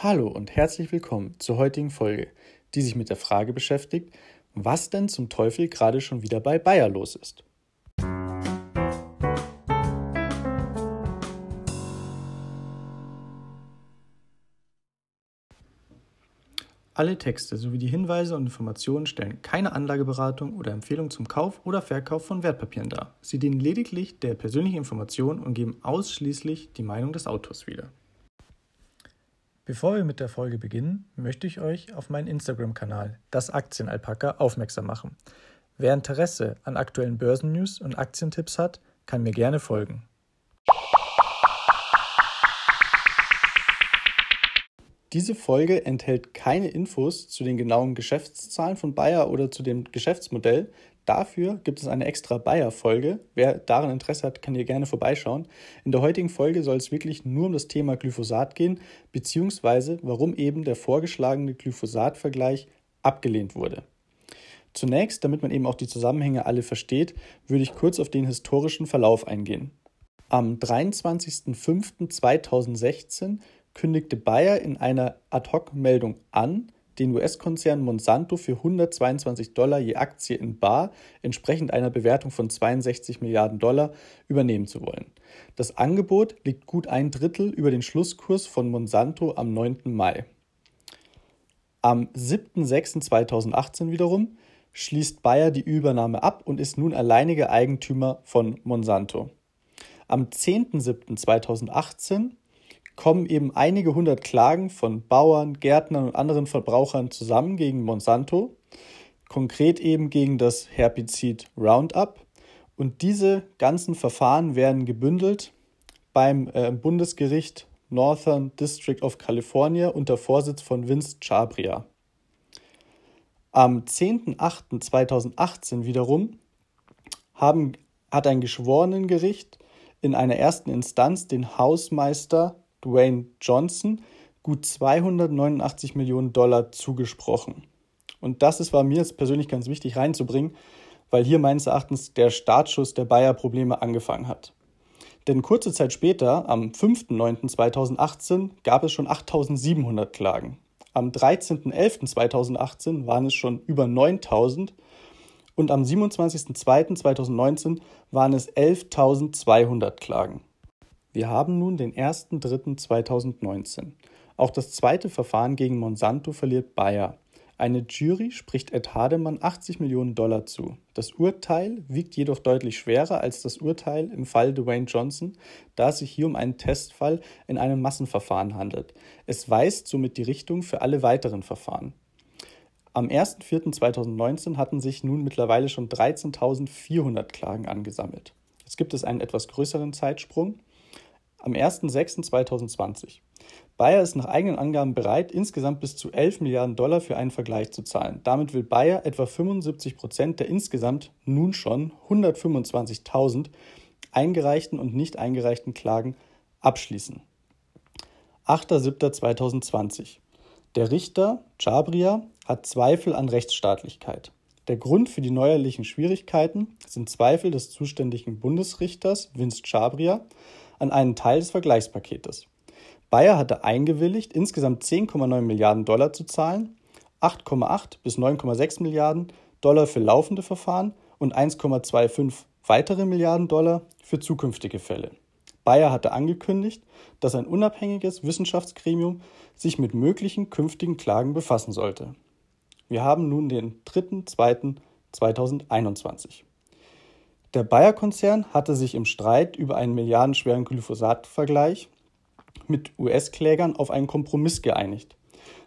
Hallo und herzlich willkommen zur heutigen Folge, die sich mit der Frage beschäftigt, was denn zum Teufel gerade schon wieder bei Bayer los ist. Alle Texte sowie die Hinweise und Informationen stellen keine Anlageberatung oder Empfehlung zum Kauf oder Verkauf von Wertpapieren dar. Sie dienen lediglich der persönlichen Information und geben ausschließlich die Meinung des Autors wieder. Bevor wir mit der Folge beginnen, möchte ich euch auf meinen Instagram-Kanal, das Aktienalpaka, aufmerksam machen. Wer Interesse an aktuellen Börsennews und Aktientipps hat, kann mir gerne folgen. Diese Folge enthält keine Infos zu den genauen Geschäftszahlen von Bayer oder zu dem Geschäftsmodell. Dafür gibt es eine extra Bayer-Folge. Wer daran Interesse hat, kann hier gerne vorbeischauen. In der heutigen Folge soll es wirklich nur um das Thema Glyphosat gehen, beziehungsweise warum eben der vorgeschlagene Glyphosat-Vergleich abgelehnt wurde. Zunächst, damit man eben auch die Zusammenhänge alle versteht, würde ich kurz auf den historischen Verlauf eingehen. Am 23.05.2016 kündigte Bayer in einer Ad-hoc-Meldung an, den US-Konzern Monsanto für 122 Dollar je Aktie in Bar, entsprechend einer Bewertung von 62 Milliarden Dollar, übernehmen zu wollen. Das Angebot liegt gut ein Drittel über den Schlusskurs von Monsanto am 9. Mai. Am 7.06.2018 wiederum schließt Bayer die Übernahme ab und ist nun alleiniger Eigentümer von Monsanto. Am 10.07.2018 kommen eben einige hundert Klagen von Bauern, Gärtnern und anderen Verbrauchern zusammen gegen Monsanto, konkret eben gegen das Herbizid Roundup. Und diese ganzen Verfahren werden gebündelt beim äh, Bundesgericht Northern District of California unter Vorsitz von Vince Chabria. Am 10.08.2018 wiederum haben, hat ein Geschworenengericht in einer ersten Instanz den Hausmeister Dwayne Johnson gut 289 Millionen Dollar zugesprochen. Und das ist, war mir jetzt persönlich ganz wichtig reinzubringen, weil hier meines Erachtens der Startschuss der Bayer-Probleme angefangen hat. Denn kurze Zeit später, am 5.9.2018, gab es schon 8.700 Klagen. Am 13.11.2018 waren es schon über 9.000 und am 27.02.2019 waren es 11.200 Klagen. Wir haben nun den 1.3.2019. Auch das zweite Verfahren gegen Monsanto verliert Bayer. Eine Jury spricht Ed Hademann 80 Millionen Dollar zu. Das Urteil wiegt jedoch deutlich schwerer als das Urteil im Fall Dwayne Johnson, da es sich hier um einen Testfall in einem Massenverfahren handelt. Es weist somit die Richtung für alle weiteren Verfahren. Am 1.4.2019 hatten sich nun mittlerweile schon 13.400 Klagen angesammelt. Jetzt gibt es einen etwas größeren Zeitsprung am 01.06.2020. Bayer ist nach eigenen Angaben bereit, insgesamt bis zu 11 Milliarden Dollar für einen Vergleich zu zahlen. Damit will Bayer etwa 75 Prozent der insgesamt nun schon 125.000 eingereichten und nicht eingereichten Klagen abschließen. 8.07.2020. Der Richter Chabria hat Zweifel an Rechtsstaatlichkeit. Der Grund für die neuerlichen Schwierigkeiten sind Zweifel des zuständigen Bundesrichters Vince Chabria an einen Teil des Vergleichspaketes. Bayer hatte eingewilligt, insgesamt 10,9 Milliarden Dollar zu zahlen, 8,8 bis 9,6 Milliarden Dollar für laufende Verfahren und 1,25 weitere Milliarden Dollar für zukünftige Fälle. Bayer hatte angekündigt, dass ein unabhängiges Wissenschaftsgremium sich mit möglichen künftigen Klagen befassen sollte. Wir haben nun den 3.2.2021. Der Bayer-Konzern hatte sich im Streit über einen milliardenschweren Glyphosat-Vergleich mit US-Klägern auf einen Kompromiss geeinigt.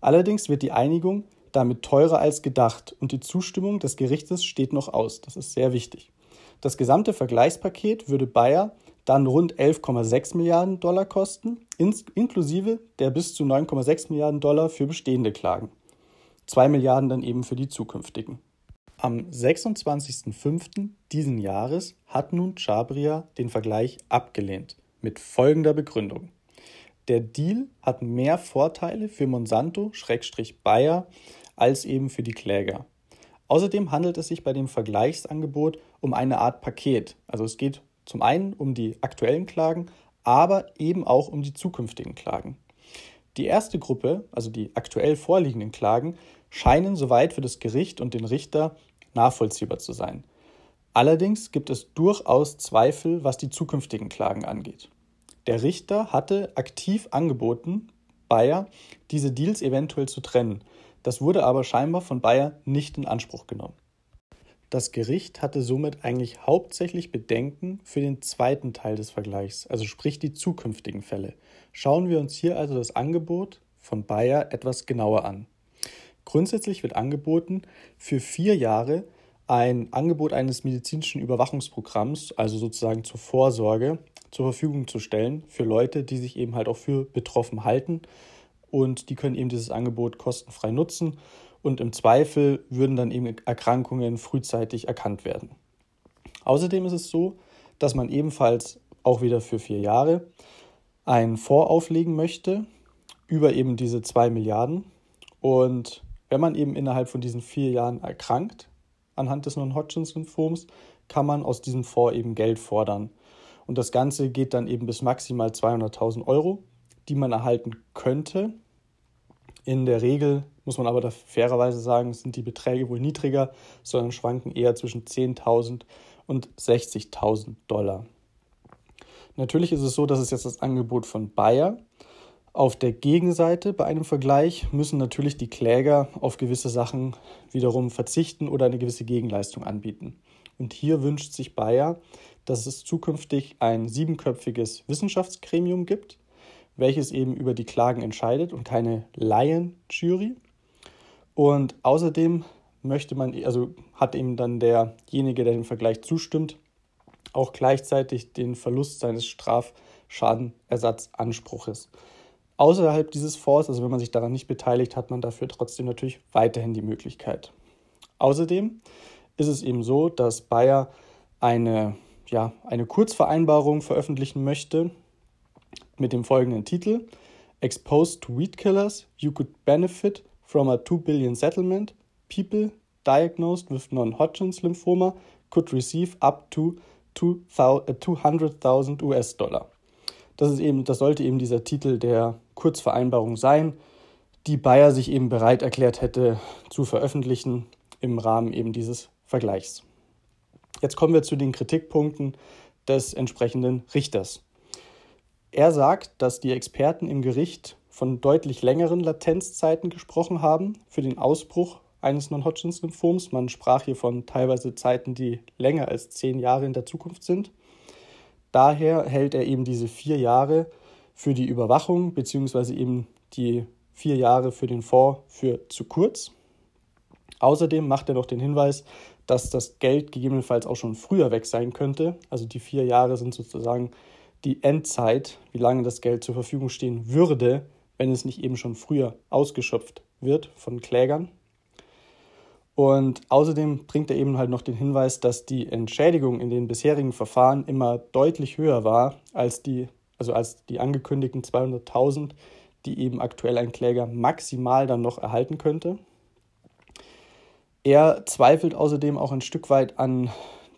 Allerdings wird die Einigung damit teurer als gedacht und die Zustimmung des Gerichtes steht noch aus. Das ist sehr wichtig. Das gesamte Vergleichspaket würde Bayer dann rund 11,6 Milliarden Dollar kosten, inklusive der bis zu 9,6 Milliarden Dollar für bestehende Klagen. 2 Milliarden dann eben für die zukünftigen. Am 26.05. diesen Jahres hat nun Chabria den Vergleich abgelehnt, mit folgender Begründung. Der Deal hat mehr Vorteile für Monsanto-Bayer als eben für die Kläger. Außerdem handelt es sich bei dem Vergleichsangebot um eine Art Paket. Also es geht zum einen um die aktuellen Klagen, aber eben auch um die zukünftigen Klagen. Die erste Gruppe, also die aktuell vorliegenden Klagen, scheinen soweit für das Gericht und den Richter nachvollziehbar zu sein. Allerdings gibt es durchaus Zweifel, was die zukünftigen Klagen angeht. Der Richter hatte aktiv angeboten, Bayer diese Deals eventuell zu trennen. Das wurde aber scheinbar von Bayer nicht in Anspruch genommen. Das Gericht hatte somit eigentlich hauptsächlich Bedenken für den zweiten Teil des Vergleichs, also sprich die zukünftigen Fälle. Schauen wir uns hier also das Angebot von Bayer etwas genauer an. Grundsätzlich wird angeboten, für vier Jahre ein Angebot eines medizinischen Überwachungsprogramms, also sozusagen zur Vorsorge, zur Verfügung zu stellen für Leute, die sich eben halt auch für betroffen halten. Und die können eben dieses Angebot kostenfrei nutzen und im Zweifel würden dann eben Erkrankungen frühzeitig erkannt werden. Außerdem ist es so, dass man ebenfalls auch wieder für vier Jahre einen Fonds auflegen möchte über eben diese zwei Milliarden. Und wenn man eben innerhalb von diesen vier Jahren erkrankt anhand des Non-Hodgkins-Lymphoms, kann man aus diesem Fonds eben Geld fordern. Und das Ganze geht dann eben bis maximal 200.000 Euro, die man erhalten könnte. In der Regel muss man aber da fairerweise sagen, sind die Beträge wohl niedriger, sondern schwanken eher zwischen 10.000 und 60.000 Dollar. Natürlich ist es so, dass es jetzt das Angebot von Bayer. Auf der Gegenseite bei einem Vergleich müssen natürlich die Kläger auf gewisse Sachen wiederum verzichten oder eine gewisse Gegenleistung anbieten. Und hier wünscht sich Bayer, dass es zukünftig ein siebenköpfiges Wissenschaftsgremium gibt, welches eben über die Klagen entscheidet und keine Laienjury. Und außerdem möchte man, also hat eben dann derjenige, der dem Vergleich zustimmt, auch gleichzeitig den Verlust seines Strafschadenersatzanspruches. Außerhalb dieses Fonds, also wenn man sich daran nicht beteiligt, hat man dafür trotzdem natürlich weiterhin die Möglichkeit. Außerdem ist es eben so, dass Bayer eine, ja, eine Kurzvereinbarung veröffentlichen möchte mit dem folgenden Titel Exposed to Weed Killers, you could benefit from a 2 billion settlement, people diagnosed with non-Hodgkin's lymphoma could receive up to 200.000 US-Dollar. Das, ist eben, das sollte eben dieser Titel der Kurzvereinbarung sein, die Bayer sich eben bereit erklärt hätte zu veröffentlichen im Rahmen eben dieses Vergleichs. Jetzt kommen wir zu den Kritikpunkten des entsprechenden Richters. Er sagt, dass die Experten im Gericht von deutlich längeren Latenzzeiten gesprochen haben für den Ausbruch eines Non-Hodgkins-Lymphoms. Man sprach hier von teilweise Zeiten, die länger als zehn Jahre in der Zukunft sind. Daher hält er eben diese vier Jahre für die Überwachung beziehungsweise eben die vier Jahre für den Fonds für zu kurz. Außerdem macht er noch den Hinweis, dass das Geld gegebenenfalls auch schon früher weg sein könnte. Also die vier Jahre sind sozusagen die Endzeit, wie lange das Geld zur Verfügung stehen würde, wenn es nicht eben schon früher ausgeschöpft wird von Klägern. Und außerdem bringt er eben halt noch den Hinweis, dass die Entschädigung in den bisherigen Verfahren immer deutlich höher war als die, also als die angekündigten 200.000, die eben aktuell ein Kläger maximal dann noch erhalten könnte. Er zweifelt außerdem auch ein Stück weit an,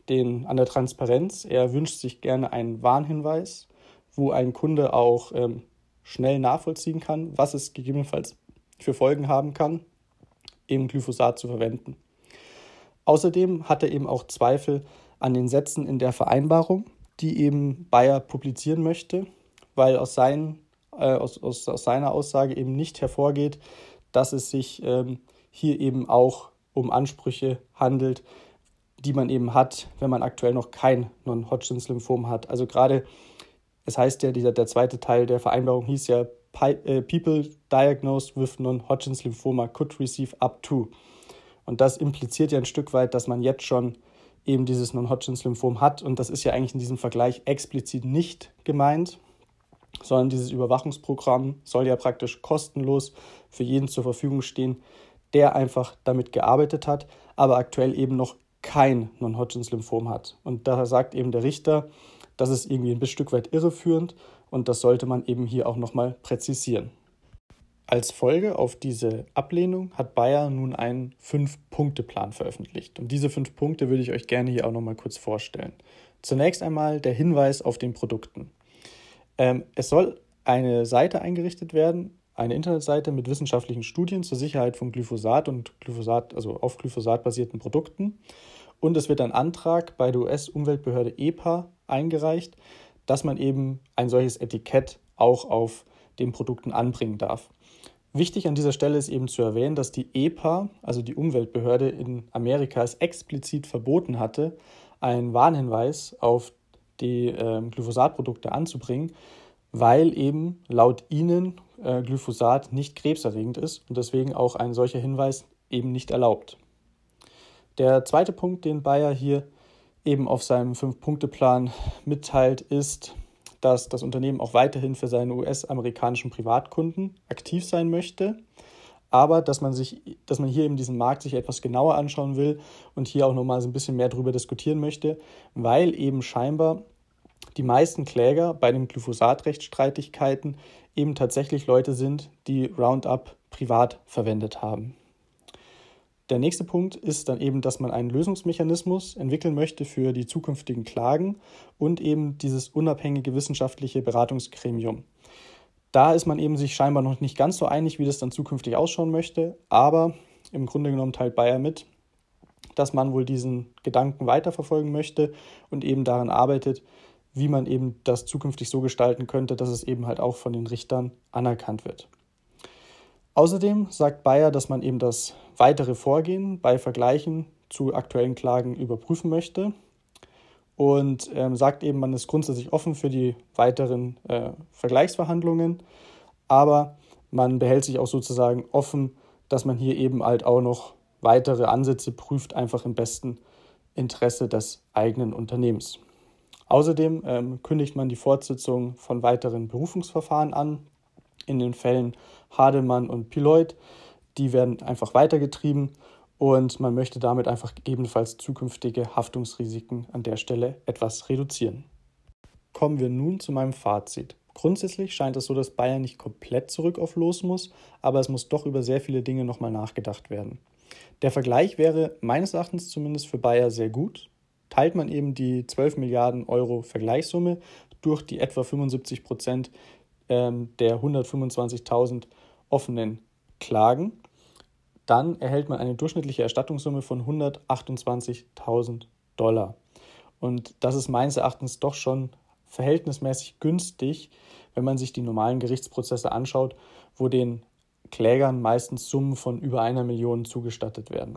den, an der Transparenz. Er wünscht sich gerne einen Warnhinweis, wo ein Kunde auch ähm, schnell nachvollziehen kann, was es gegebenenfalls für Folgen haben kann, eben Glyphosat zu verwenden. Außerdem hat er eben auch Zweifel an den Sätzen in der Vereinbarung, die eben Bayer publizieren möchte, weil aus, seinen, äh, aus, aus, aus, seiner Aussage eben nicht hervorgeht, dass es sich ähm, hier eben auch um Ansprüche handelt, die man eben hat, wenn man aktuell noch kein Non-Hodgkins-Lymphom hat. Also gerade es heißt ja, dieser, der zweite Teil der Vereinbarung hieß ja, People diagnosed with non-Hodgkin's Lymphoma could receive up to. Und das impliziert ja ein Stück weit, dass man jetzt schon eben dieses Non-Hodgkin's Lymphom hat. Und das ist ja eigentlich in diesem Vergleich explizit nicht gemeint, sondern dieses Überwachungsprogramm soll ja praktisch kostenlos für jeden zur Verfügung stehen, der einfach damit gearbeitet hat, aber aktuell eben noch kein Non-Hodgkin's Lymphom hat. Und daher sagt eben der Richter, das ist irgendwie ein Stück weit irreführend und das sollte man eben hier auch nochmal präzisieren. Als Folge auf diese Ablehnung hat Bayer nun einen Fünf-Punkte-Plan veröffentlicht. Und diese fünf Punkte würde ich euch gerne hier auch nochmal kurz vorstellen. Zunächst einmal der Hinweis auf den Produkten. Ähm, es soll eine Seite eingerichtet werden, eine Internetseite mit wissenschaftlichen Studien zur Sicherheit von Glyphosat und Glyphosat, also auf Glyphosat basierten Produkten. Und es wird ein Antrag bei der US-Umweltbehörde EPA eingereicht, dass man eben ein solches Etikett auch auf den Produkten anbringen darf. Wichtig an dieser Stelle ist eben zu erwähnen, dass die EPA, also die Umweltbehörde in Amerika, es explizit verboten hatte, einen Warnhinweis auf die äh, Glyphosatprodukte anzubringen, weil eben laut ihnen äh, Glyphosat nicht krebserregend ist und deswegen auch ein solcher Hinweis eben nicht erlaubt. Der zweite Punkt, den Bayer hier eben auf seinem Fünf-Punkte-Plan mitteilt, ist, dass das Unternehmen auch weiterhin für seine US-amerikanischen Privatkunden aktiv sein möchte, aber dass man sich, dass man hier eben diesen Markt sich etwas genauer anschauen will und hier auch nochmal so ein bisschen mehr darüber diskutieren möchte, weil eben scheinbar die meisten Kläger bei den Glyphosat-Rechtsstreitigkeiten eben tatsächlich Leute sind, die Roundup privat verwendet haben. Der nächste Punkt ist dann eben, dass man einen Lösungsmechanismus entwickeln möchte für die zukünftigen Klagen und eben dieses unabhängige wissenschaftliche Beratungsgremium. Da ist man eben sich scheinbar noch nicht ganz so einig, wie das dann zukünftig ausschauen möchte, aber im Grunde genommen teilt Bayer mit, dass man wohl diesen Gedanken weiterverfolgen möchte und eben daran arbeitet, wie man eben das zukünftig so gestalten könnte, dass es eben halt auch von den Richtern anerkannt wird. Außerdem sagt Bayer, dass man eben das weitere Vorgehen bei Vergleichen zu aktuellen Klagen überprüfen möchte und ähm, sagt eben, man ist grundsätzlich offen für die weiteren äh, Vergleichsverhandlungen, aber man behält sich auch sozusagen offen, dass man hier eben halt auch noch weitere Ansätze prüft, einfach im besten Interesse des eigenen Unternehmens. Außerdem ähm, kündigt man die Fortsetzung von weiteren Berufungsverfahren an. In den Fällen Hademann und Piloid, die werden einfach weitergetrieben und man möchte damit einfach gegebenenfalls zukünftige Haftungsrisiken an der Stelle etwas reduzieren. Kommen wir nun zu meinem Fazit. Grundsätzlich scheint es so, dass Bayern nicht komplett zurück auf Los muss, aber es muss doch über sehr viele Dinge nochmal nachgedacht werden. Der Vergleich wäre meines Erachtens zumindest für Bayer sehr gut teilt man eben die 12 Milliarden Euro Vergleichssumme durch die etwa 75 Prozent ähm, der 125.000 offenen Klagen, dann erhält man eine durchschnittliche Erstattungssumme von 128.000 Dollar. Und das ist meines Erachtens doch schon verhältnismäßig günstig, wenn man sich die normalen Gerichtsprozesse anschaut, wo den Klägern meistens Summen von über einer Million zugestattet werden.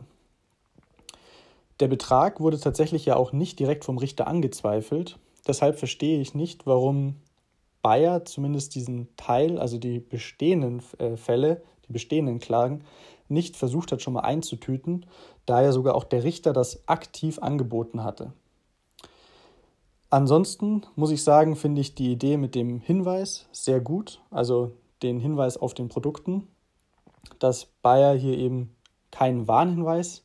Der Betrag wurde tatsächlich ja auch nicht direkt vom Richter angezweifelt. Deshalb verstehe ich nicht, warum Bayer zumindest diesen Teil, also die bestehenden äh, Fälle, die bestehenden Klagen, nicht versucht hat, schon mal einzutüten, da ja sogar auch der Richter das aktiv angeboten hatte. Ansonsten muss ich sagen, finde ich die Idee mit dem Hinweis sehr gut, also den Hinweis auf den Produkten, dass Bayer hier eben keinen Warnhinweis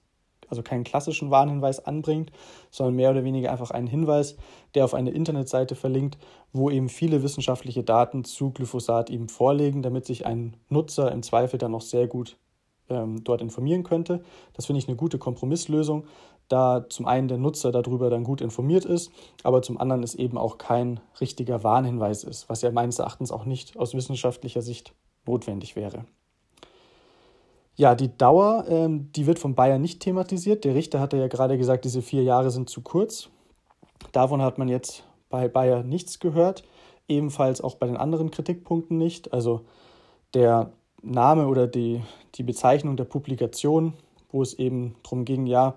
also keinen klassischen Warnhinweis anbringt, sondern mehr oder weniger einfach einen Hinweis, der auf eine Internetseite verlinkt, wo eben viele wissenschaftliche Daten zu Glyphosat eben vorlegen, damit sich ein Nutzer im Zweifel dann noch sehr gut ähm, dort informieren könnte. Das finde ich eine gute Kompromisslösung, da zum einen der Nutzer darüber dann gut informiert ist, aber zum anderen es eben auch kein richtiger Warnhinweis ist, was ja meines Erachtens auch nicht aus wissenschaftlicher Sicht notwendig wäre. Ja, die Dauer, ähm, die wird von Bayern nicht thematisiert. Der Richter hatte ja gerade gesagt, diese vier Jahre sind zu kurz. Davon hat man jetzt bei Bayer nichts gehört. Ebenfalls auch bei den anderen Kritikpunkten nicht. Also der Name oder die, die Bezeichnung der Publikation, wo es eben darum ging, ja,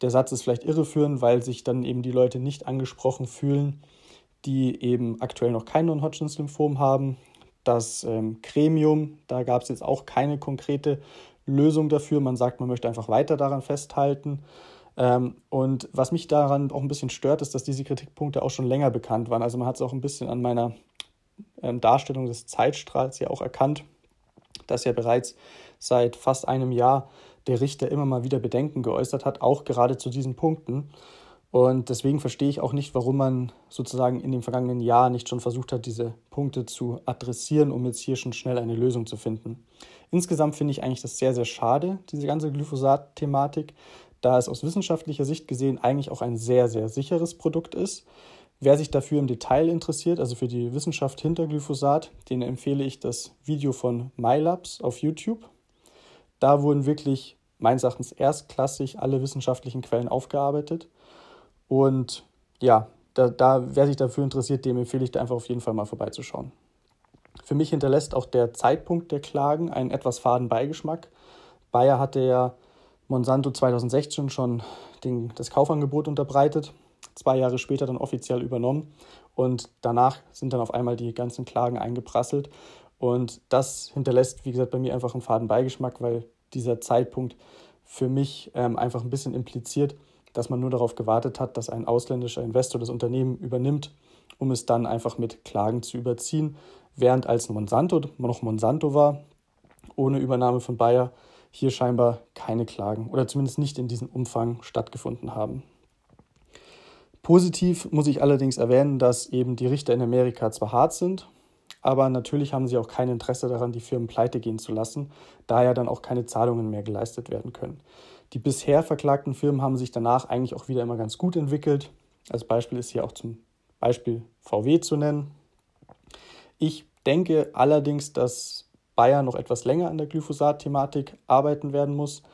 der Satz ist vielleicht irreführend, weil sich dann eben die Leute nicht angesprochen fühlen, die eben aktuell noch kein Non-Hodgkins-Lymphom haben. Das ähm, Gremium, da gab es jetzt auch keine konkrete Lösung dafür. Man sagt, man möchte einfach weiter daran festhalten. Ähm, und was mich daran auch ein bisschen stört, ist, dass diese Kritikpunkte auch schon länger bekannt waren. Also man hat es auch ein bisschen an meiner ähm, Darstellung des Zeitstrahls ja auch erkannt, dass ja bereits seit fast einem Jahr der Richter immer mal wieder Bedenken geäußert hat, auch gerade zu diesen Punkten. Und deswegen verstehe ich auch nicht, warum man sozusagen in dem vergangenen Jahr nicht schon versucht hat, diese Punkte zu adressieren, um jetzt hier schon schnell eine Lösung zu finden. Insgesamt finde ich eigentlich das sehr, sehr schade, diese ganze Glyphosat-Thematik, da es aus wissenschaftlicher Sicht gesehen eigentlich auch ein sehr, sehr sicheres Produkt ist. Wer sich dafür im Detail interessiert, also für die Wissenschaft hinter Glyphosat, den empfehle ich das Video von MyLabs auf YouTube. Da wurden wirklich meines Erachtens erstklassig alle wissenschaftlichen Quellen aufgearbeitet. Und ja, da, da, wer sich dafür interessiert, dem empfehle ich da einfach auf jeden Fall mal vorbeizuschauen. Für mich hinterlässt auch der Zeitpunkt der Klagen einen etwas faden Beigeschmack. Bayer hatte ja Monsanto 2016 schon den, das Kaufangebot unterbreitet, zwei Jahre später dann offiziell übernommen und danach sind dann auf einmal die ganzen Klagen eingeprasselt und das hinterlässt, wie gesagt, bei mir einfach einen faden Beigeschmack, weil dieser Zeitpunkt für mich ähm, einfach ein bisschen impliziert, dass man nur darauf gewartet hat, dass ein ausländischer Investor das Unternehmen übernimmt, um es dann einfach mit Klagen zu überziehen, während als Monsanto noch Monsanto war, ohne Übernahme von Bayer, hier scheinbar keine Klagen oder zumindest nicht in diesem Umfang stattgefunden haben. Positiv muss ich allerdings erwähnen, dass eben die Richter in Amerika zwar hart sind, aber natürlich haben sie auch kein Interesse daran, die Firmen pleite gehen zu lassen, da ja dann auch keine Zahlungen mehr geleistet werden können. Die bisher verklagten Firmen haben sich danach eigentlich auch wieder immer ganz gut entwickelt. Als Beispiel ist hier auch zum Beispiel VW zu nennen. Ich denke allerdings, dass Bayer noch etwas länger an der Glyphosat-Thematik arbeiten werden muss.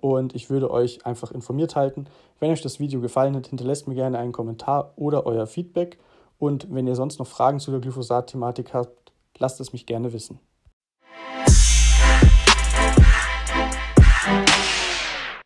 Und ich würde euch einfach informiert halten. Wenn euch das Video gefallen hat, hinterlasst mir gerne einen Kommentar oder euer Feedback. Und wenn ihr sonst noch Fragen zu der Glyphosat-Thematik habt, lasst es mich gerne wissen.